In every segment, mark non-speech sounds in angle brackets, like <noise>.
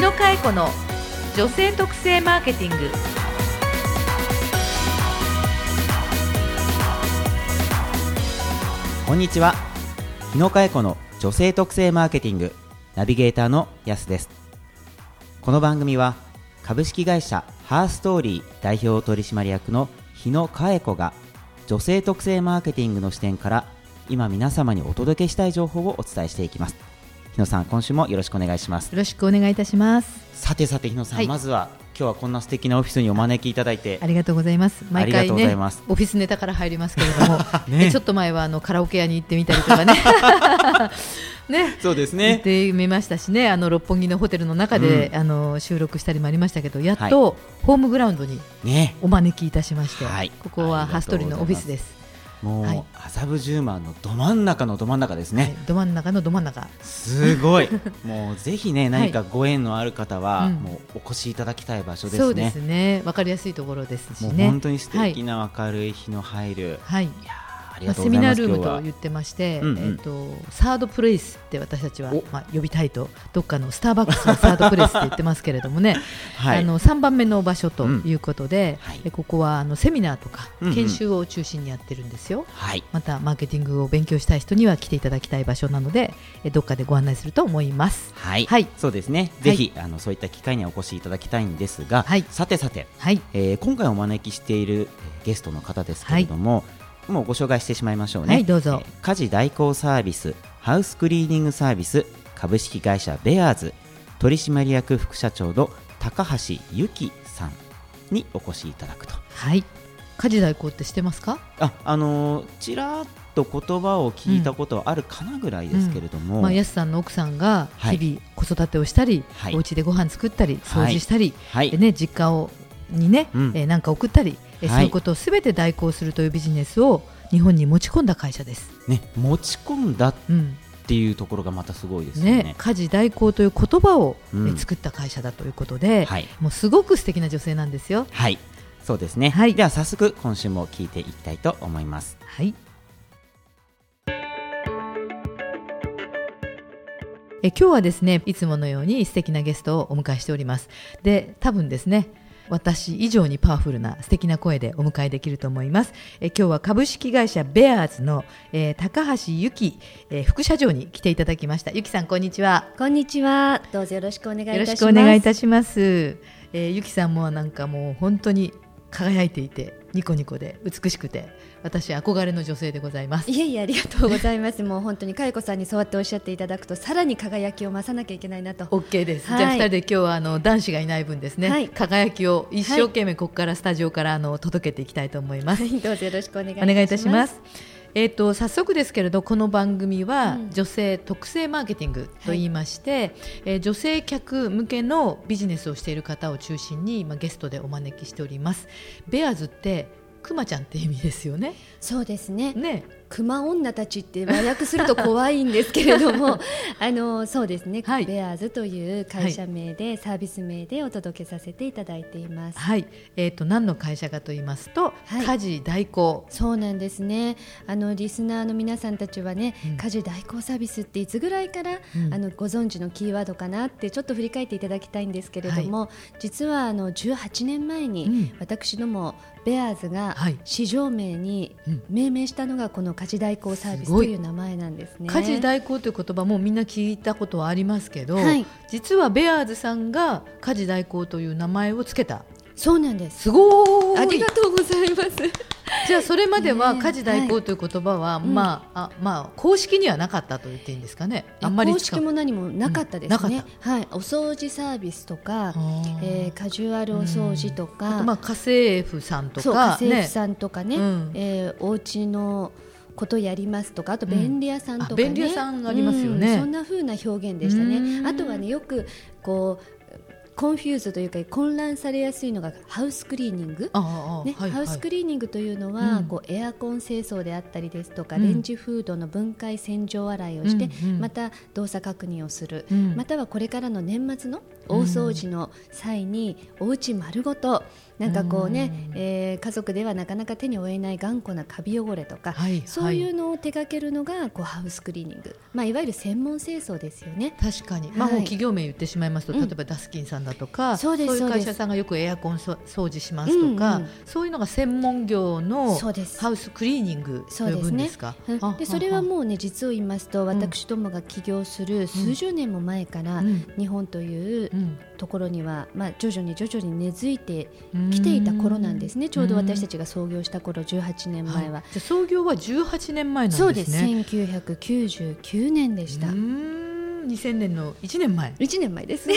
野佳恵子の女性特性マーケティング。こんにちは。日野佳恵子の女性特性マーケティングナビゲーターのやすです。この番組は株式会社ハーストーリー代表取締役の日野佳恵子が女性特性マーケティングの視点から今皆様にお届けしたい情報をお伝えしていきます。野さん今週もよろしくお願いします。よろしくお願いいたします。さてさて日野さん、はい。まずは今日はこんな素敵なオフィスにお招きいただいて。ありがとうございます。毎回ねオフィスネタから入りますけれども、ね <laughs> えちょっと前はあのカラオケ屋に行ってみたりとかね。<laughs> ね。そうです行っねてみましたしね。あの六本木のホテルの中で、あの収録したりもありましたけどやっとホームグラウンドにね。お招きいたしまして、はい。ここはハストリのオフィスです、もう、はい麻布十番のど真ん中のど真ん中ですね、はい。ど真ん中のど真ん中。すごい。<laughs> もうぜひねはい。何かご縁のある方は、うん。もうお越しいただきたい場所ですね。そうですね。わかりやすいところですしもうね本当に素敵な明るい日の入る、はい。いやまあ、セミナールームと言ってまして、うんうん。えー、とサードプレイスって私たちはお、まあ、呼びたいとどっかのスターバックスのサードプレイスって言ってますけれどもね、<laughs> はい。あの3番目の場所ということで、うんここはあのセミナーとかうんうん。研修を中心にやってるんですよ。はい。またマーケティングを勉強したい人には来ていただきたい場所なのでえどっかでご案内すると思います。はい、はい。そうですね、ぜひあのそういった機会にお越しいただきたいんですが、はい。さてさて、はい、えー今回お招きしている、えーゲストの方ですけれども、もうご紹介してしまいましょうね、はいどうぞ。えー家事代行サービスハウスクリーニングサービス株式会社ベアーズ取締役副社長の高橋由紀さんにお越しいただくと。はい、家事代行ってしてますか？ああのーちらっと言葉を聞いたことはあるかなぐらいですけれども、まあ、やすさんの奥さんがはい。日々子育てをしたり、はい。お家でご飯作ったり掃除したり、はい。でね、実家をにね、うんえーなんか送ったり、えそういうことをすべて代行するというビジネスを日本に持ち込んだ会社です。ね、持ち込んだっうんていうところがまたすごいですよね。ね、家事代行という言葉を、うんえー作った会社だということで、はい、もうすごく素敵な女性なんですよ。はい、そうですね。はいでは早速今週も聞いていきたいと思います。はいえ今日はですねいつものように素敵なゲストをお迎えしておりますで多分ですね私以上にパワフルな素敵な声でお迎えできると思います。え今日は株式会社ベアーズの、えー高橋由紀、えー副社長に来ていただきました。由紀さんこんにちは。こんにちは。どうぞよろしくお願いいたよろします。しくお願いいたします。えー、ゆきさんもなんかもう本当に輝いていてニコニコで美しくて私憧れの女性でございます。いえいえありがとうございます。もう本当に佳代子さんにそうやっておっしゃっていただくとさらに輝きを増さなきゃいけないなと。OK です、はい。じゃあ2人で今日はあの男子がいない分ですね、はい。輝きを一生懸命ここからスタジオからあの届けていきたいと思います、はい。どうぞよろしくお願いいたします。お願いいたします。えー、と早速ですけれどこの番組はうん。女性特性マーケティングと言いまして、えー女性客向けのビジネスをしている方を中心に今ゲストでお招きしております。ベアーズってクマちゃんって意味ですよね。そうですね。ね。熊女たちって和訳すると怖いんですけれども、<laughs> あのそうですね。はい。ベアーズという会社名で、サービス名でお届けさせていただいています。はい、えー、と何の会社かと言いますと、はい。家事代行。そうなんですね。あのリスナーの皆さんたちはね、うん。家事代行サービスっていつぐらいから、うん。あのご存知のキーワードかなってちょっと振り返っていただきたいんですけれども、実はあの18年前に、うん。私どもベアーズがはい。市場名にうん。命名したのがこの家事代行サービスという名前なんですね。家事代行という言葉もみんな聞いたことはありますけど、はい。実はベアーズさんが家事代行という名前をつけたそうなんです。すごーい。ありがとうございます。<laughs> じゃあそれまでは家事代行という言葉は、うん。まあ、あまあ公式にはなかったと言っていいんですかね。あんまり公式も何もなかったですね。うんはい、お掃除サービスとか、えー、カジュアルお掃除とか、あとまあ家政婦さんとそう家か政婦さんとかね、うん。えーお家のことやりますとかあと便利屋さんとかね、うんあ便利屋さんありますよね。うん。そんな風な表現でしたうん。ねあとはねよくこう confuse というか混乱されやすいのがハウスクリーニングハウスクリーニングというのは、うん。こうエアコン清掃であったりですとか、うん。レンジフードの分解洗浄洗いをして、うんうん。また動作確認をする、うん。またはこれからの年末の大掃除の際にお家丸ごとなんかこうね、えー、家族ではなかなか手に負えない頑固なカビ汚れとか、はい、そういうのを手掛けるのがこうハウスクリーニング、まあ、いわゆる専門清掃ですよね。確かに、まあ、もう企業名言ってしまいますと、例えばダスキンさんだとか、そういう会社さんがよくエアコン掃除しますとか、うんうん、そういうのが専門業のハウスクリーニングと呼ぶんですか？そでそれはもうね実を言いますと私どもが起業する数十年も前から、日本というところには、まあ、徐々に徐々に根付いてきていた頃なんですね。ちょうど私たちが創業した頃18年前は、はい、創業は18年前なんですね。そうです。1999年でした。2000年の1年前。1年前です。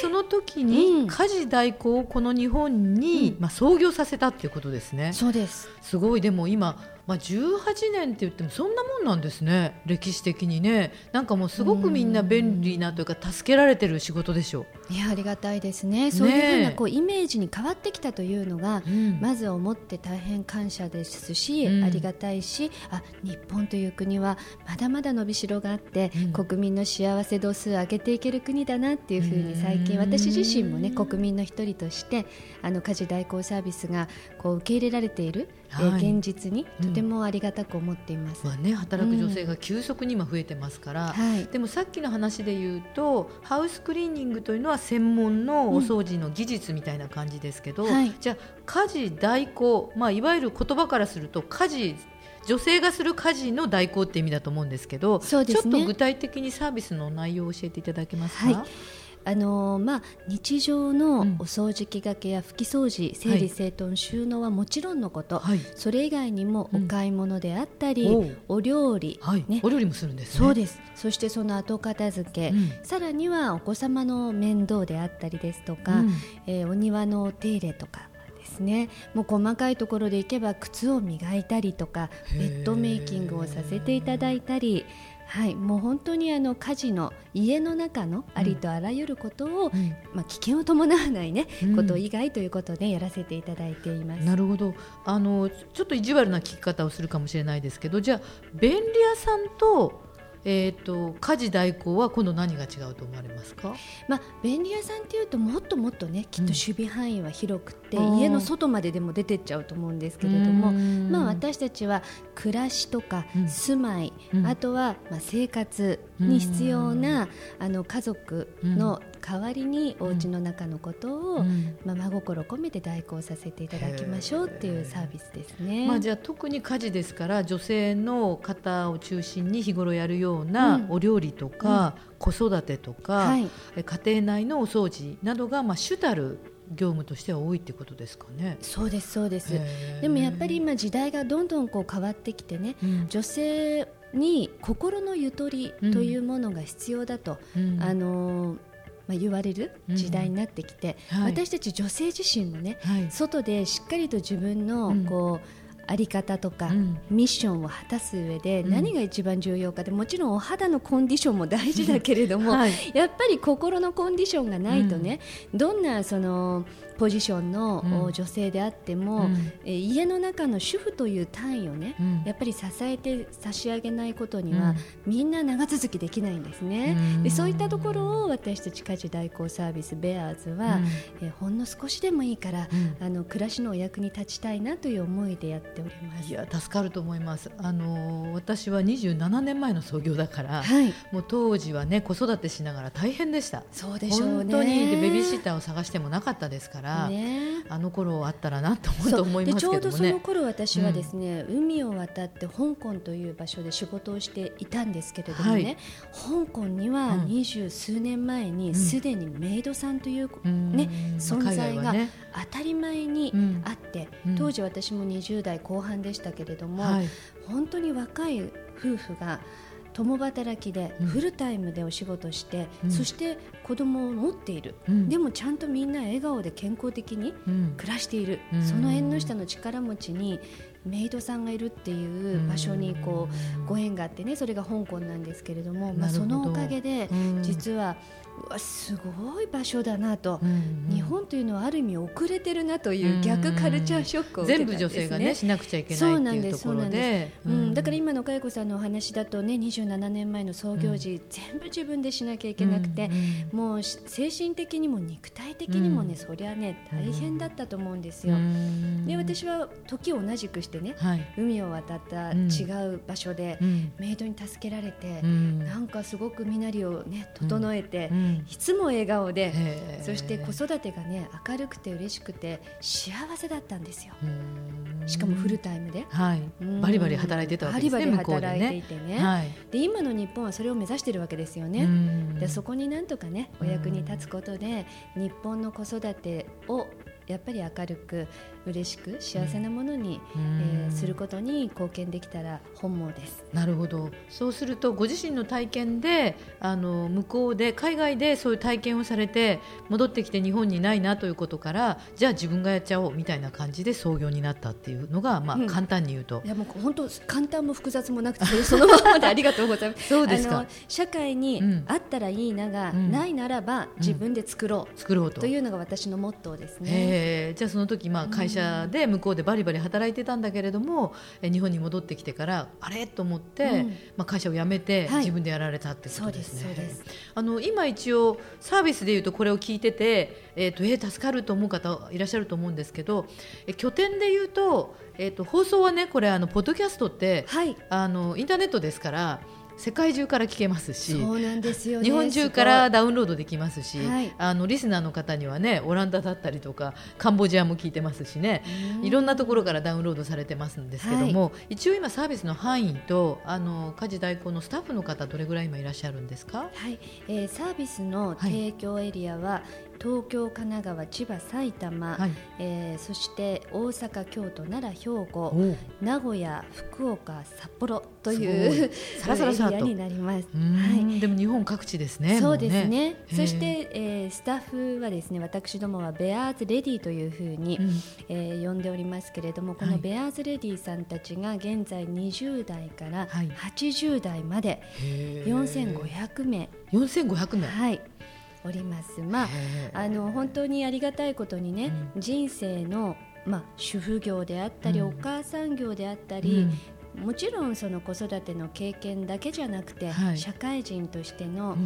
その時に家事代行をこの日本に、まあ、創業させたっていうことですね。そうです。すごい。でも今まあ、18年って言ってもそんなもんなんですね。歴史的にね。なんかもうすごくみんな便利なというか助けられてる仕事でしょう。いやありがたいですね。そういうふうなこうイメージに変わってきたというのが、うん、まず思って大変感謝ですし、うん、ありがたいしあ日本という国はまだまだ伸びしろがあって、うん、国民の幸せ度数を上げていける国だなっていうふうに最近私自身もね国民の一人としてあの家事代行サービスがこう受け入れられている、はい、現実にとてもありがたく思っています、まあね、働く女性が急速に今増えてますから、はい、でもさっきの話で言うとハウスクリーニングというのは専門のお掃除の技術みたいな感じですけど、はい、じゃあ家事代行、まあ、いわゆる言葉からすると家事女性がする家事の代行って意味だと思うんですけど、ね、ちょっと具体的にサービスの内容を教えていただけますか？はいあのまあ、日常のお掃除機がけや拭き掃除、整理整頓、収納はもちろんのこと、はい、それ以外にもお買い物であったり、う。ん、お料理、はい、ね、お料理もするんです、ね、そうです。そしてその後片付け、うん、さらにはお子様の面倒であったりですとか、うん、えー、お庭のお手入れとかですね。もう細かいところでいけば靴を磨いたりとかベッドメイキングをさせていただいたりはい、もう本当にあの家事の家の中のありとあらゆることを、うん、まあ、危険を伴わないね、うん、こと以外ということでやらせていただいています。なるほど。あのちょっと意地悪な聞き方をするかもしれないですけどじゃあ便利屋さんとえーと、家事代行は今度何が違うと思われますか、まあ、便利屋さんっていうともっともっとねきっと守備範囲は広くて、うん、家の外まででも出てっちゃうと思うんですけれども、まあ、私たちは暮らしとか住まい、うん、あとはまあ生活に必要なあの家族の代わりにお家の中のことを、まあ、真心込めて代行させていただきましょうっていうサービスですね。まあ、じゃあ特に家事ですから女性の方を中心に日頃やるようなお料理とか、子育てとか、はい、家庭内のお掃除などがまあ主たる業務としては多いってことですかね。そうですそうです。でもやっぱり今時代がどんどんこう変わってきてね、うん、女性に心のゆとりというものが必要だと、うん、あのまあ、言われる時代になってきて、うんはい、私たち女性自身もね、はい、外でしっかりと自分のこう、あり方とか、ミッションを果たす上で何が一番重要かでもちろんお肌のコンディションも大事だけれども、はい、やっぱり心のコンディションがないとね、どんなそのポジションの女性であっても、うん、え家の中の主婦という単位をね、うん、やっぱり支えて差し上げないことには、うん、みんな長続きできないんですね、でそういったところを私たち家事代行サービスベアーズは、えほんの少しでもいいから、あの暮らしのお役に立ちたいなという思いでやっております。いや助かると思います。あの私は27年前の創業だから、はい、もう当時はね子育てしながら大変でした。そうでしょうね。本当にでベビーシッターを探してもなかったですから、ね、あの頃あったらなと思うと思いますけど、ね、ちょうどその頃私はですね、うん、海を渡って香港という場所で仕事をしていたんですけれどもね、はい、香港には二十数年前にすでにメイドさんという、ね、存在が当たり前にあって、当時私も20代後半でしたけれども、はい、本当に若い夫婦が共働きでフルタイムでお仕事して、うん、そして子供を持っている、うん、でもちゃんとみんな笑顔で健康的に暮らしている、うん、その縁の下の力持ちにメイドさんがいるっていう場所にこうご縁があってねそれが香港なんですけれども、まあ、そのおかげで実はうわすごい場所だなと、うんうん、日本というのはある意味遅れてるなという逆カルチャーショックを受けたんです、ね、全部女性がねしなくちゃいけないそうなんですそうなんです、うん、だから今の佳代子さんのお話だとね27年前の創業時、うん、全部自分でしなきゃいけなくて、もう精神的にも肉体的にもね、そりゃね大変だったと思うんですよ。で私は時を同じくしてね、はい、海を渡った違う場所で、メイドに助けられて、なんかすごく身なりをね整えて、いつも笑顔でそして子育てがね明るくて嬉しくて幸せだったんですよ。しかもフルタイムで、はい、バリバリ働いてたわけですねバリバリ働いていてね、ねはい、で今の日本はそれを目指しているわけですよね。でそこになんとかねお役に立つことで日本の子育てをやっぱり明るく嬉しく幸せなものに、うん、えー、することに貢献できたら本望です。なるほど。そうするとご自身の体験であの向こうで海外でそういう体験をされて戻ってきて日本にないなということからじゃあ自分がやっちゃおうみたいな感じで創業になったっていうのが、まあ、うん、簡単に言うと。いやもう本当簡単も複雑もなくて <laughs> そのままでありがとうございます。そうですか。社会にあったらいいなが、うん、ないならば自分で作ろう、作ろうと。いうのが私のモットーですね。じゃあその時まあ会社で向こうでバリバリ働いてたんだけれども、え日本に戻ってきてからあれ？と思って、うん、まあ、会社を辞めて自分でやられたってことですね。はい、あの今一応サービスでいうとこれを聞いてて、えーとえー、助かると思う方いらっしゃると思うんですけど、え拠点でいうと,、えーと、放送はねこれあのポッドキャストって、はい、あのインターネットですから。世界中から聞けますしそうなんですよ、ね、日本中からダウンロードできますし、はい、あのリスナーの方にはねオランダだったりとかカンボジアも聞いてますしね。いろんなところからダウンロードされてますんですけども、はい、一応今サービスの範囲とあの家事代行のスタッフの方どれぐらい今いらっしゃるんですか、はい。えー、サービスの提供エリアは、東京、神奈川、千葉、埼玉、はい、えー、そして大阪、京都、奈良、兵庫名古屋、福岡、札幌という <laughs> サラサラサーになります。はい、でも日本各地ですね。そうですね。ねそして、えー、スタッフはですね私どもはベアーズレディというふうに、うん、えー、呼んでおりますけれどもこのベアーズレディさんたちが現在20代から80代まで4500名。4500名。はい。おります。まあ、あの本当にありがたいことにね、うん、人生のまあ、主婦業であったり、うん、お母さん業であったり、うん、もちろんその子育ての経験だけじゃなくて、はい、社会人としての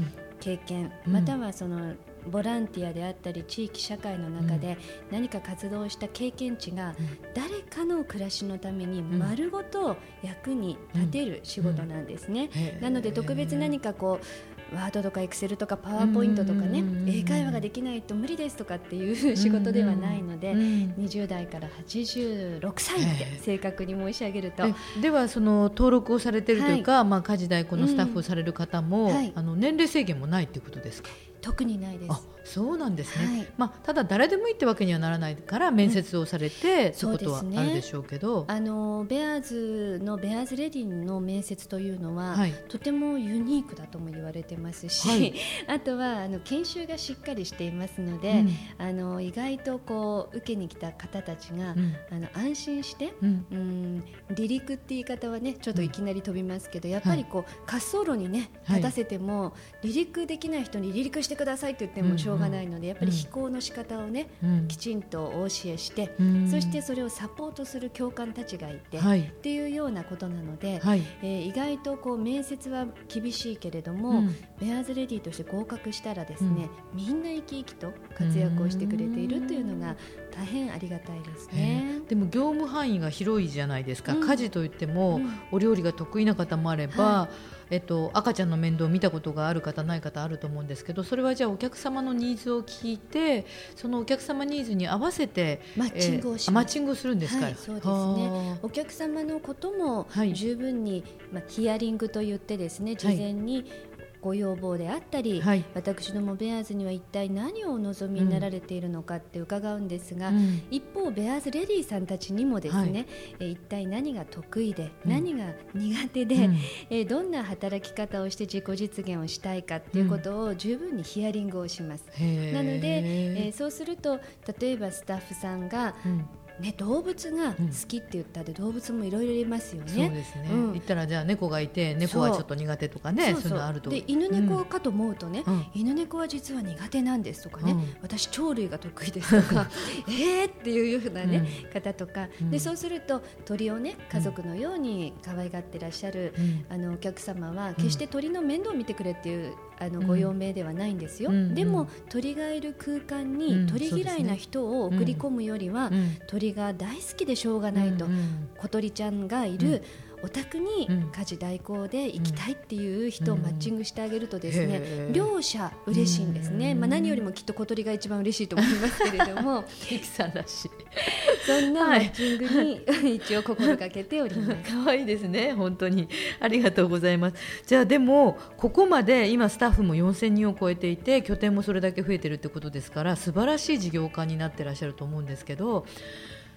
経験、またはそのボランティアであったり地域社会の中で何か活動した経験値が誰かの暮らしのために丸ごと役に立てる仕事なんですね。なので特別何かこうワードとかエクセルとかパワーポイントとかね英会話ができないと無理ですとかっていう仕事ではないので20代から86歳って正確に申し上げると。ではその登録をされているというか、はい、まあ、家事代行のスタッフをされる方も、はい、あの年齢制限もないということですか？特にないです。そうなんですね、はい、まあ、ただ誰でもいいってわけにはならないから面接をされて、うん、そういうことはあるでしょうけど、ね、あのベアーズのベアーズレディの面接というのは、はい、とてもユニークだとも言われてますし、はい、<laughs> あとはあの研修がしっかりしていますので、うん、あの意外とこう受けに来た方たちが、うん、あの安心して、うん、離陸って言い方はねちょっといきなり飛びますけど、やっぱりこう滑走路にね立たせても、離陸できない人に離陸してくださいって言ってもしょうがないので、やっぱり飛行の仕方をね、きちんとお教えして、そしてそれをサポートする教官たちがいて、っていうようなことなので、えー、意外とこう面接は厳しいけれども、ベアーズレディとして合格したらですね、みんな生き生きと活躍をしてくれているというのが大変ありがたいですね、でも業務範囲が広いじゃないですか、家事といっても、お料理が得意な方もあれば、はい。えっと、赤ちゃんの面倒を見たことがある方ない方あると思うんですけどそれはじゃあお客様のニーズを聞いてそのお客様ニーズに合わせてマッチングをし、えー、マッチングするんですか、はい、そうですね。お客様のことも十分に、まあ、ヒアリングと言ってですね事前にご要望であったり、はい、私どもベアーズには一体何をお望みになられているのかって伺うんですが、うん、一方ベアーズレディーさんたちにもですね、はい、一体何が得意で、うん、何が苦手で、うん、えどんな働き方をして自己実現をしたいかっていうことを十分にヒアリングをします。なので、えー、そうすると例えばスタッフさんが、ね、動物が好きって言ったら動物もいろいろいますよね。そうですね、うん、言ったらじゃあ猫がいて猫はちょっと苦手とかねそういうのあると。で犬猫かと思うとね、うん、犬猫は実は苦手なんですとかね、うん、私鳥類が得意ですとか <laughs> えーっていうふうなね、方とか。でそうすると鳥をね家族のように可愛がってらっしゃる、あのお客様は決して鳥の面倒を見てくれっていうあのご用命ではないんですよ、うん、でも鳥がいる空間に鳥嫌いな人を送り込むよりは、鳥が大好きでしょうがないと、小鳥ちゃんがいる、お宅に家事代行で行きたいっていう人をマッチングしてあげるとですね、両者嬉しいんですね、まあ、何よりもきっと小鳥が一番嬉しいと思いますけれども。<laughs> さんらしい。そんなマッチングに <laughs> 一応心がけております。可愛いですね本当に。ありがとうございます。じゃあでもここまで今スタッフも4000人を超えていて拠点もそれだけ増えてるってことですから素晴らしい事業家になってらっしゃると思うんですけど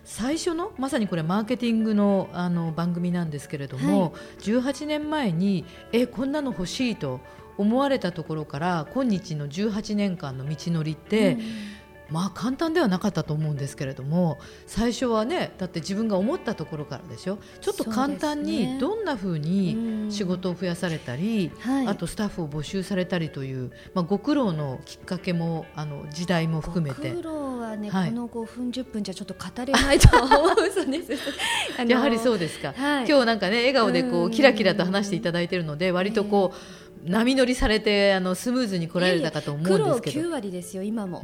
最初のまさにこれマーケティングのあの番組なんですけれども、はい、18年前にえこんなの欲しいと思われたところから今日の18年間の道のりって、うんまあ簡単ではなかったと思うんですけれども最初はねだって自分が思ったところからでしょ。ちょっと簡単にどんなふうに仕事を増やされたり、はい、あとスタッフを募集されたりという、まあ、ご苦労のきっかけもあの時代も含めて。ご苦労はね、はい、この5分10分じゃちょっと語れないと思うそうです <laughs> やはりそうですか、はい、今日なんかね笑顔でこうキラキラと話していただいているので割とこう、えー波乗りされてあのスムーズに来られたかと思うんですけど。黒9割ですよ今も。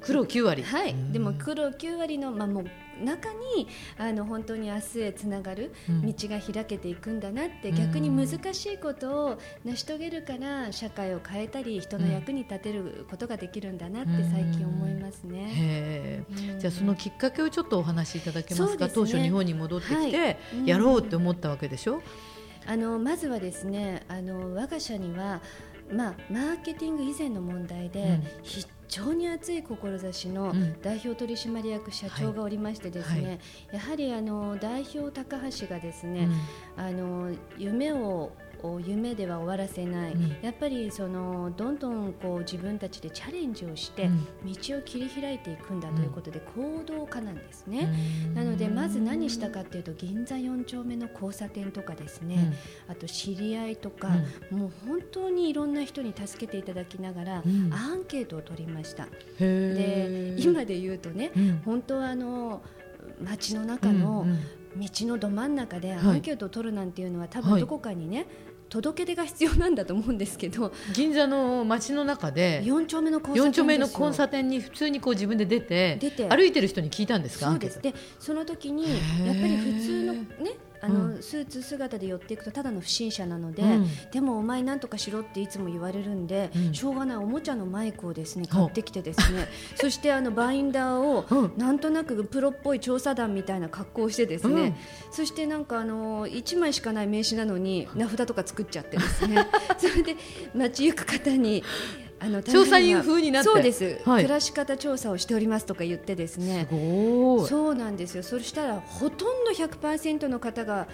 黒9割。はい。でも黒9割の、まあ、もう中にあの本当に明日へつながる道が開けていくんだなって、うん、逆に難しいことを成し遂げるから社会を変えたり人の役に立てることができるんだなって最近思いますね、うん、じゃあそのきっかけをちょっとお話しいただけますか、ね、当初日本に戻ってきて、やろうって思ったわけでしょ、あのまずはですねあの我が社にはまあ、マーケティング以前の問題で、非常に熱い志の代表取締役社長がおりましてですね、うんはい、やはりあの代表高橋がですね、うん、あの夢を夢では終わらせない、うん、やっぱりそのどんどんこう自分たちでチャレンジをして道を切り開いていくんだということで行動家なんですね、うん、なのでまず何したかっていうと銀座4丁目の交差点とかですね、うん、あと知り合いとか、もう本当にいろんな人に助けていただきながら、アンケートを取りました。で今で言うとね、本当はあの街の中の道のど真ん中でアンケートを取るなんていうのは多分どこかにね、届け出が必要なんだと思うんですけど銀座の街の中で4丁目の交差点丁目の交差点に普通にこう自分で出て出て。歩いてる人に聞いたんですか？そうです。でその時にやっぱり普通のねあの、うん、スーツ姿で寄っていくとただの不審者なので、うん、でもお前なんとかしろっていつも言われるんで、うん、しょうがないおもちゃのマイクをですね買ってきてですね。そしてあのバインダーをなんとなくプロっぽい調査団みたいな格好をしてですね、そしてなんかあの1枚しかない名刺なのに名札とか作っちゃってですね。<laughs> それで街行く方にあの調査員風になって。そうです、はい、暮らし方調査をしておりますとか言ってですね。そうなんですよ。そしたらほとんど100%の方が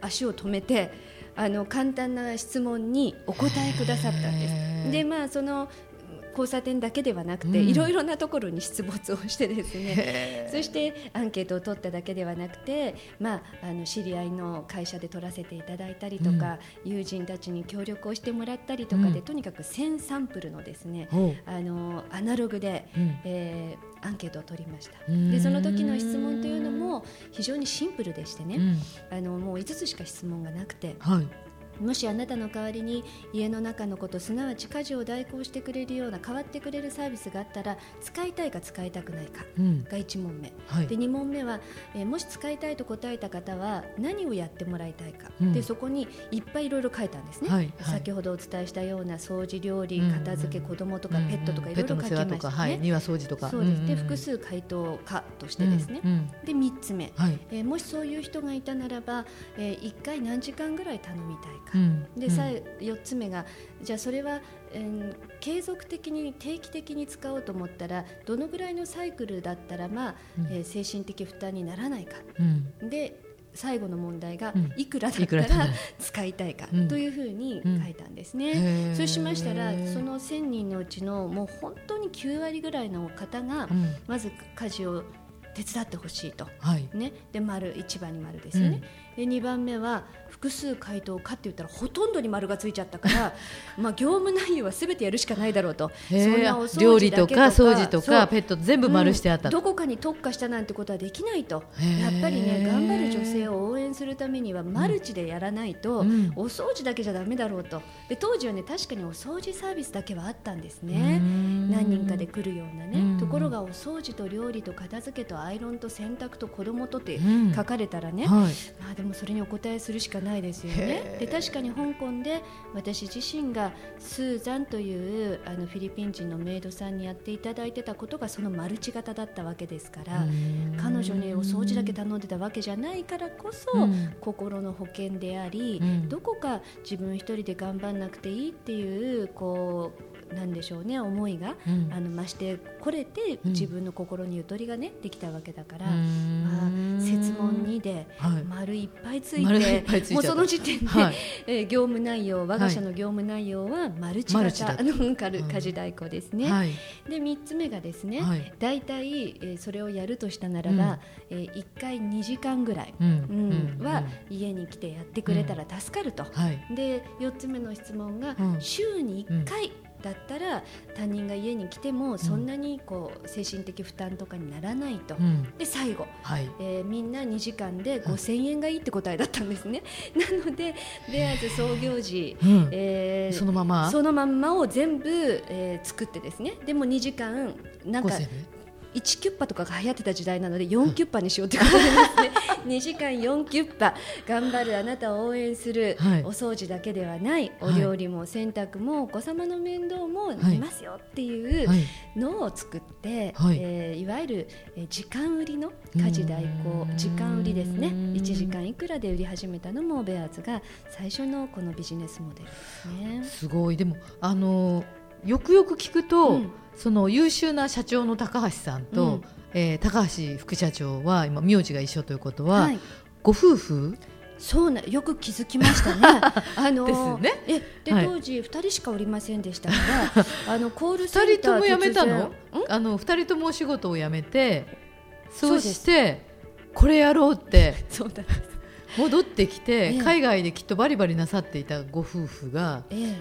足を止めてあの簡単な質問にお答えくださったんです。でまあその交差点だけではなくて、いろいろなところに出没をしてですね。そしてアンケートを取っただけではなくて、まあ、あの知り合いの会社で取らせていただいたりとか、うん、友人たちに協力をしてもらったりとかで、うん、とにかく1000サンプルのですね、あのアナログで、うん、えー、アンケートを取りました。でその時の質問というのも非常にシンプルでしてね、あのもう5つしか質問がなくて、はいもしあなたの代わりに家の中のことすなわち家事を代行してくれるような変わってくれるサービスがあったら使いたいか使いたくないか。が1問目、うんはい、で2問目は、えー、もし使いたいと答えた方は何をやってもらいたいか、うん、でそこにいっぱいいろいろ書いたんですね、はいはい、先ほどお伝えしたような掃除料理片付け、子供とかペットとかいろいろ書きましたね、はい、庭掃除とか。そうです、で複数回答かとしてですね、で3つ目、はい、えー、もしそういう人がいたならば、えー、1回何時間ぐらい頼みたいか、でさ4つ目がじゃあそれは、えー、継続的に定期的に使おうと思ったらどのぐらいのサイクルだったら、まあえー、精神的負担にならないか、で最後の問題がいくらだったら使いたいか。というふうに書いたんですね。そうしましたらその1000人のうちのもう本当に9割ぐらいの方がまず家事を手伝ってほしいと、はい。ね、で丸1番に丸ですよね、で2番目は複数回答かって言ったらほとんどに丸がついちゃったから <laughs> まあ業務内容はすべてやるしかないだろうと。料理とか掃除とかペット全部丸してあったと、うんどこかに特化したなんてことはできないと。やっぱりね頑張る女性を応援するためにはマルチでやらないと、うん。お掃除だけじゃだめだろうと。で当時はね確かにお掃除サービスだけはあったんですうねん。何人かで来るようなね、うん。ところがお掃除と料理と片付けとアイロンと洗濯と子供とってうん。書かれたらね、はい。まあでもそれにお答えするしかないですよへね。ーで確かに香港で私自身がスーザンというあのフィリピン人のメイドさんにやっていただいてたことがそのマルチ型だったわけですから彼女にお掃除だけ頼んでたわけじゃないからこそ、うん。心の保険であり、うん。どこか自分一人で頑張んなくていいっていうこうなんでしょうね思いが、うん。あの増してこれてうん。自分の心にゆとりがねできたわけだから、うん。まあ、設問2ではい。丸いっぱいついて,、っぱいついちゃった。もうその時点で、はい。えー業務内容我が社の業務内容はマルチマルチだ型の家事代行ですね。はい。で3つ目がですね、はい。だいたい、えーそれをやるとしたならば、えー1回2時間ぐらい、うん。うんうん。は家に来てやってくれたら助かると。はい。で4つ目の質問が、うん。週に1回だったら他人が家に来てもそんなにこう精神的負担とかにならないと。うん。で最後。はい。えーみんな2時間で5000円がいいって答えだったんですね。<laughs> なのでベアーズ創業時、うん。えーそのまま？そのまんまを全部、えー作ってですね。でも2時間なんか5000円？1キュッパとかが流行ってた時代なので4キュッパにしようということでですね。2時間4キュッパ。頑張るあなたを応援する、はい。お掃除だけではない。おはい料理も洗濯もお子様の面倒もはい。見ますよっていうはい。のを作って、はい。いえーいわゆる、えー時間売りの家事代行。うん。時間売りですね。1時間いくらで売り始めたのもベアーズが最初のこのビジネスモデルですね。すごい。でもあのよくよく聞くと、うん。その優秀な社長の高橋さんと、うん。えー高橋副社長は今名字が一緒ということは、はい。ご夫婦？そうなよく気づきましたね。<laughs> あのですね。えで、はい。当時二人しかおりませんでしたから、<laughs> あのコールセン二人ターとも辞めたの？あの二人ともお仕事を辞めてそそうしてこれやろうって。<laughs> そうだ。戻ってきて、ええ。海外できっとバリバリなさっていたご夫婦がええ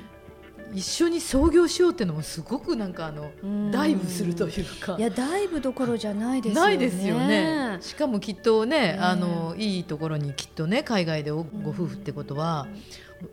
一緒に創業しようっていうのもすごくなんかあのうん。ダイブするというか。いやダイブどころじゃないですよね。ないですよね。しかもきっとね、えあのいいところにきっとね海外でおご夫婦ってことは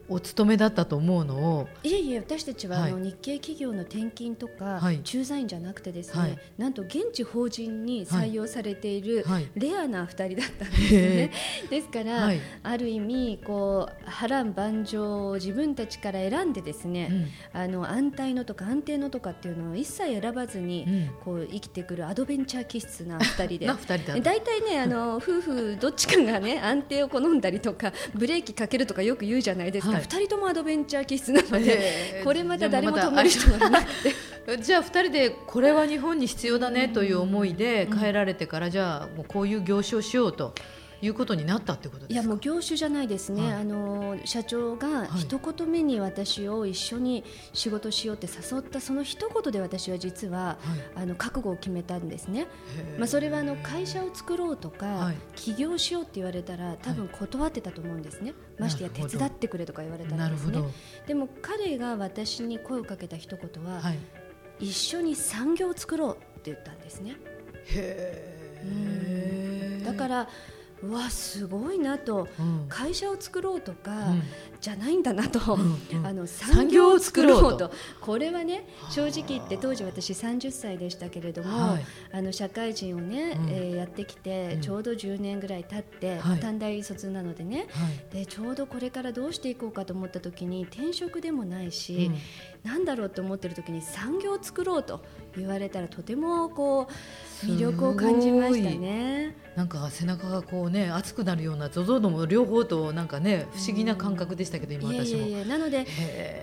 お勤めだったと思うのをいえいえ私たちは、はい。あの日系企業の転勤とか、はい。駐在員じゃなくてですね、はい。なんと現地法人に採用されている、はい。レアな二人だったんですね。ですから、はい。ある意味こう波乱万丈を自分たちから選んでですね、あの安泰のとか安定のとかっていうのを一切選ばずに、うん。こう生きてくるアドベンチャー気質な二人で <laughs> 大体ねあの夫婦どっちかがね安定を好んだりとかブレーキかけるとかよく言うじゃないですか、はい。二人ともアドベンチャー気質なので、これまた誰も止める人がいなくてじゃあ2人でこれは日本に必要だねという思いで帰られてからじゃあもうこういう業種をしようということになったってことですか？いやもう業種じゃないですね、はい。あの社長がはい。一言目に私を一緒に仕事しようって誘ったその一言で私は実は、はい。あの覚悟を決めたんですね。まあ、それはあの会社を作ろうとか、はい。起業しようって言われたら多分断ってたと思うんですね、ましてや手伝ってくれとか言われたらですね。でも彼が私に声をかけた一言は、はい。一緒に産業を作ろうって言ったんですね。へー。だからうわすごいなと。うん。会社を作ろうとか、うんじゃないんだなと、うんうん。あの産産業を作作ろうと。これはね正直言って当時私30歳でしたけれども、はい。あの社会人をね、うん。えーやってきて、うん。ちょうど10年ぐらい経って、はい。短大卒なのでね。はい。でちょうどこれからどうしていこうかと思った時に転職でもないし、なんだろうと思ってる時に産業を作ろうと言われたらとてもこう魅力を感じましたね。なんか背中がこうね熱くなるような ZOZO のも両方となんかね不思議な感覚でしたけど今私も。いやなので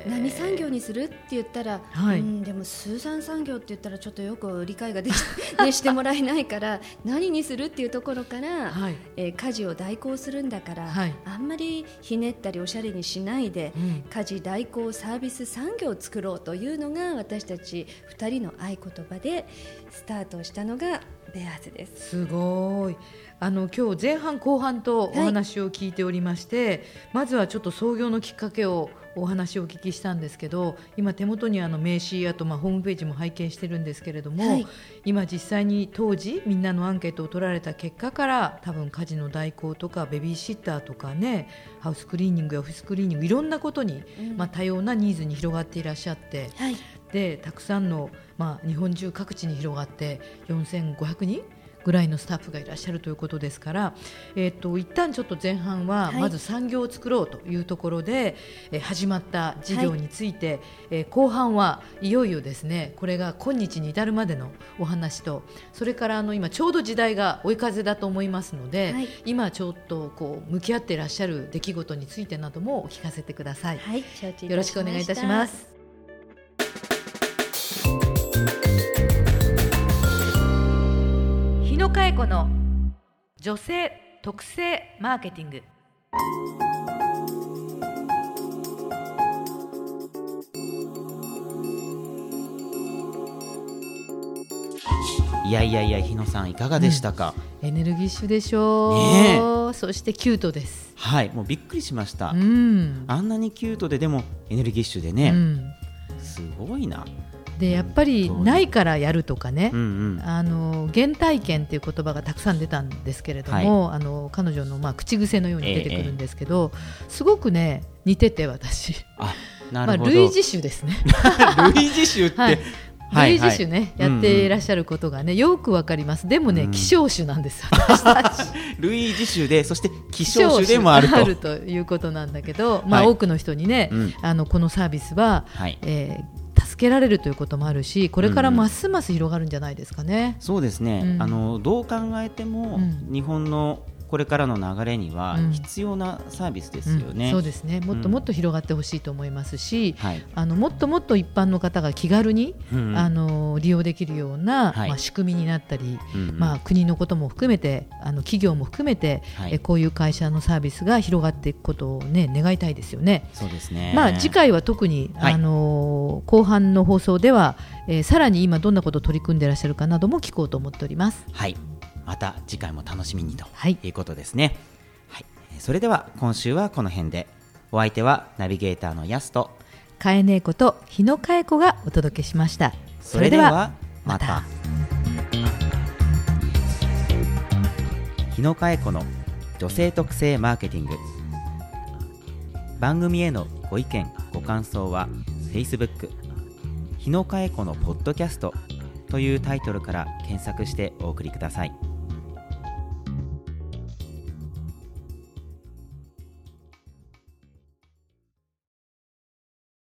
何産業にするって言ったら、はい。うん、でもスーザン産業って言ったらちょっとよく理解ができ、ね、してもらえないから <laughs> 何にするっていうところから、はい。えー家事を代行するんだから、はい。あんまりひねったりおしゃれにしないで、うん。家事代行サービス産業を作ろうというのが私たち2人の合言葉でスタートしたのがベアーズです。すごい。あの今日前半後半とお話を聞いておりまして、はい、まずはちょっと創業のきっかけをお話をお聞きしたんですけど今手元にあの名刺あとまあホームページも拝見してるんですけれども、はい、今実際に当時みんなのアンケートを取られた結果から多分家事の代行とかベビーシッターとかねハウスクリーニングやオフィスクリーニングいろんなことに、うん、まあ、多様なニーズに広がっていらっしゃって、はい、でたくさんの、まあ、日本中各地に広がって4500人ぐらいのスタッフがいらっしゃるということですから、えーと、一旦ちょっと前半はまず産業を作ろうというところで、はい、えー、始まった事業について、はい、えー、後半はいよいよですねこれが今日に至るまでのお話とそれからあの今ちょうど時代が追い風だと思いますので、はい、今ちょっとこう向き合っていらっしゃる出来事についてなどもお聞かせてください。はい、よろしくお願いいたします。子の女性特性マーケティング。いやいやいや日野さんいかがでしたか、うん、エネルギッシュでしょう、ね、そしてキュートです。はいもうびっくりしました、うん、あんなにキュートででもエネルギッシュでね、うん、すごいなでやっぱりないからやるとかね、うんうん、あの原体験っていう言葉がたくさん出たんですけれども、はい、あの彼女のまあ口癖のように出てくるんですけど、えー、すごくね似てて私。あまあ類似種ですね。<laughs> 類似種って、はい。類似種ね、はいはい、やっていらっしゃることがね、うんうん、よくわかります。でもね、うん、希少種なんです <laughs> 類似種でそして希少種でもあると。あるということなんだけど、まあ、はい、多くの人にね、うん、あのこのサービスは、はい、えー助けられるということもあるしこれからますます広がるんじゃないですかね。うん、そうですね、うん、あのどう考えても、日本のこれからの流れには必要なサービスですよね、うん、そうですね。もっともっと広がってほしいと思いますし、うんあのもっともっと一般の方が気軽に、うん、あの利用できるような、はい、まあ、仕組みになったり、うん、まあ、国のことも含めてあの企業も含めて、はい、えこういう会社のサービスが広がっていくことを、ね、願いたいですよね。そうですね。まあ、次回は特に、はい、あの後半の放送では、えー、さらに今どんなことを取り組んでいらっしゃるかなども聞こうと思っております。はいまた次回も楽しみにとい。うことですね、はい、はい、それでは今週はこの辺で。お相手はナビゲーターのやすと。かえねえこと日野かえ子がお届けしました。それではまた。日野かえ子の女性特性マーケティング。番組へのご意見ご感想は Facebook 日野かえ子のポッドキャストというタイトルから検索してお送りください。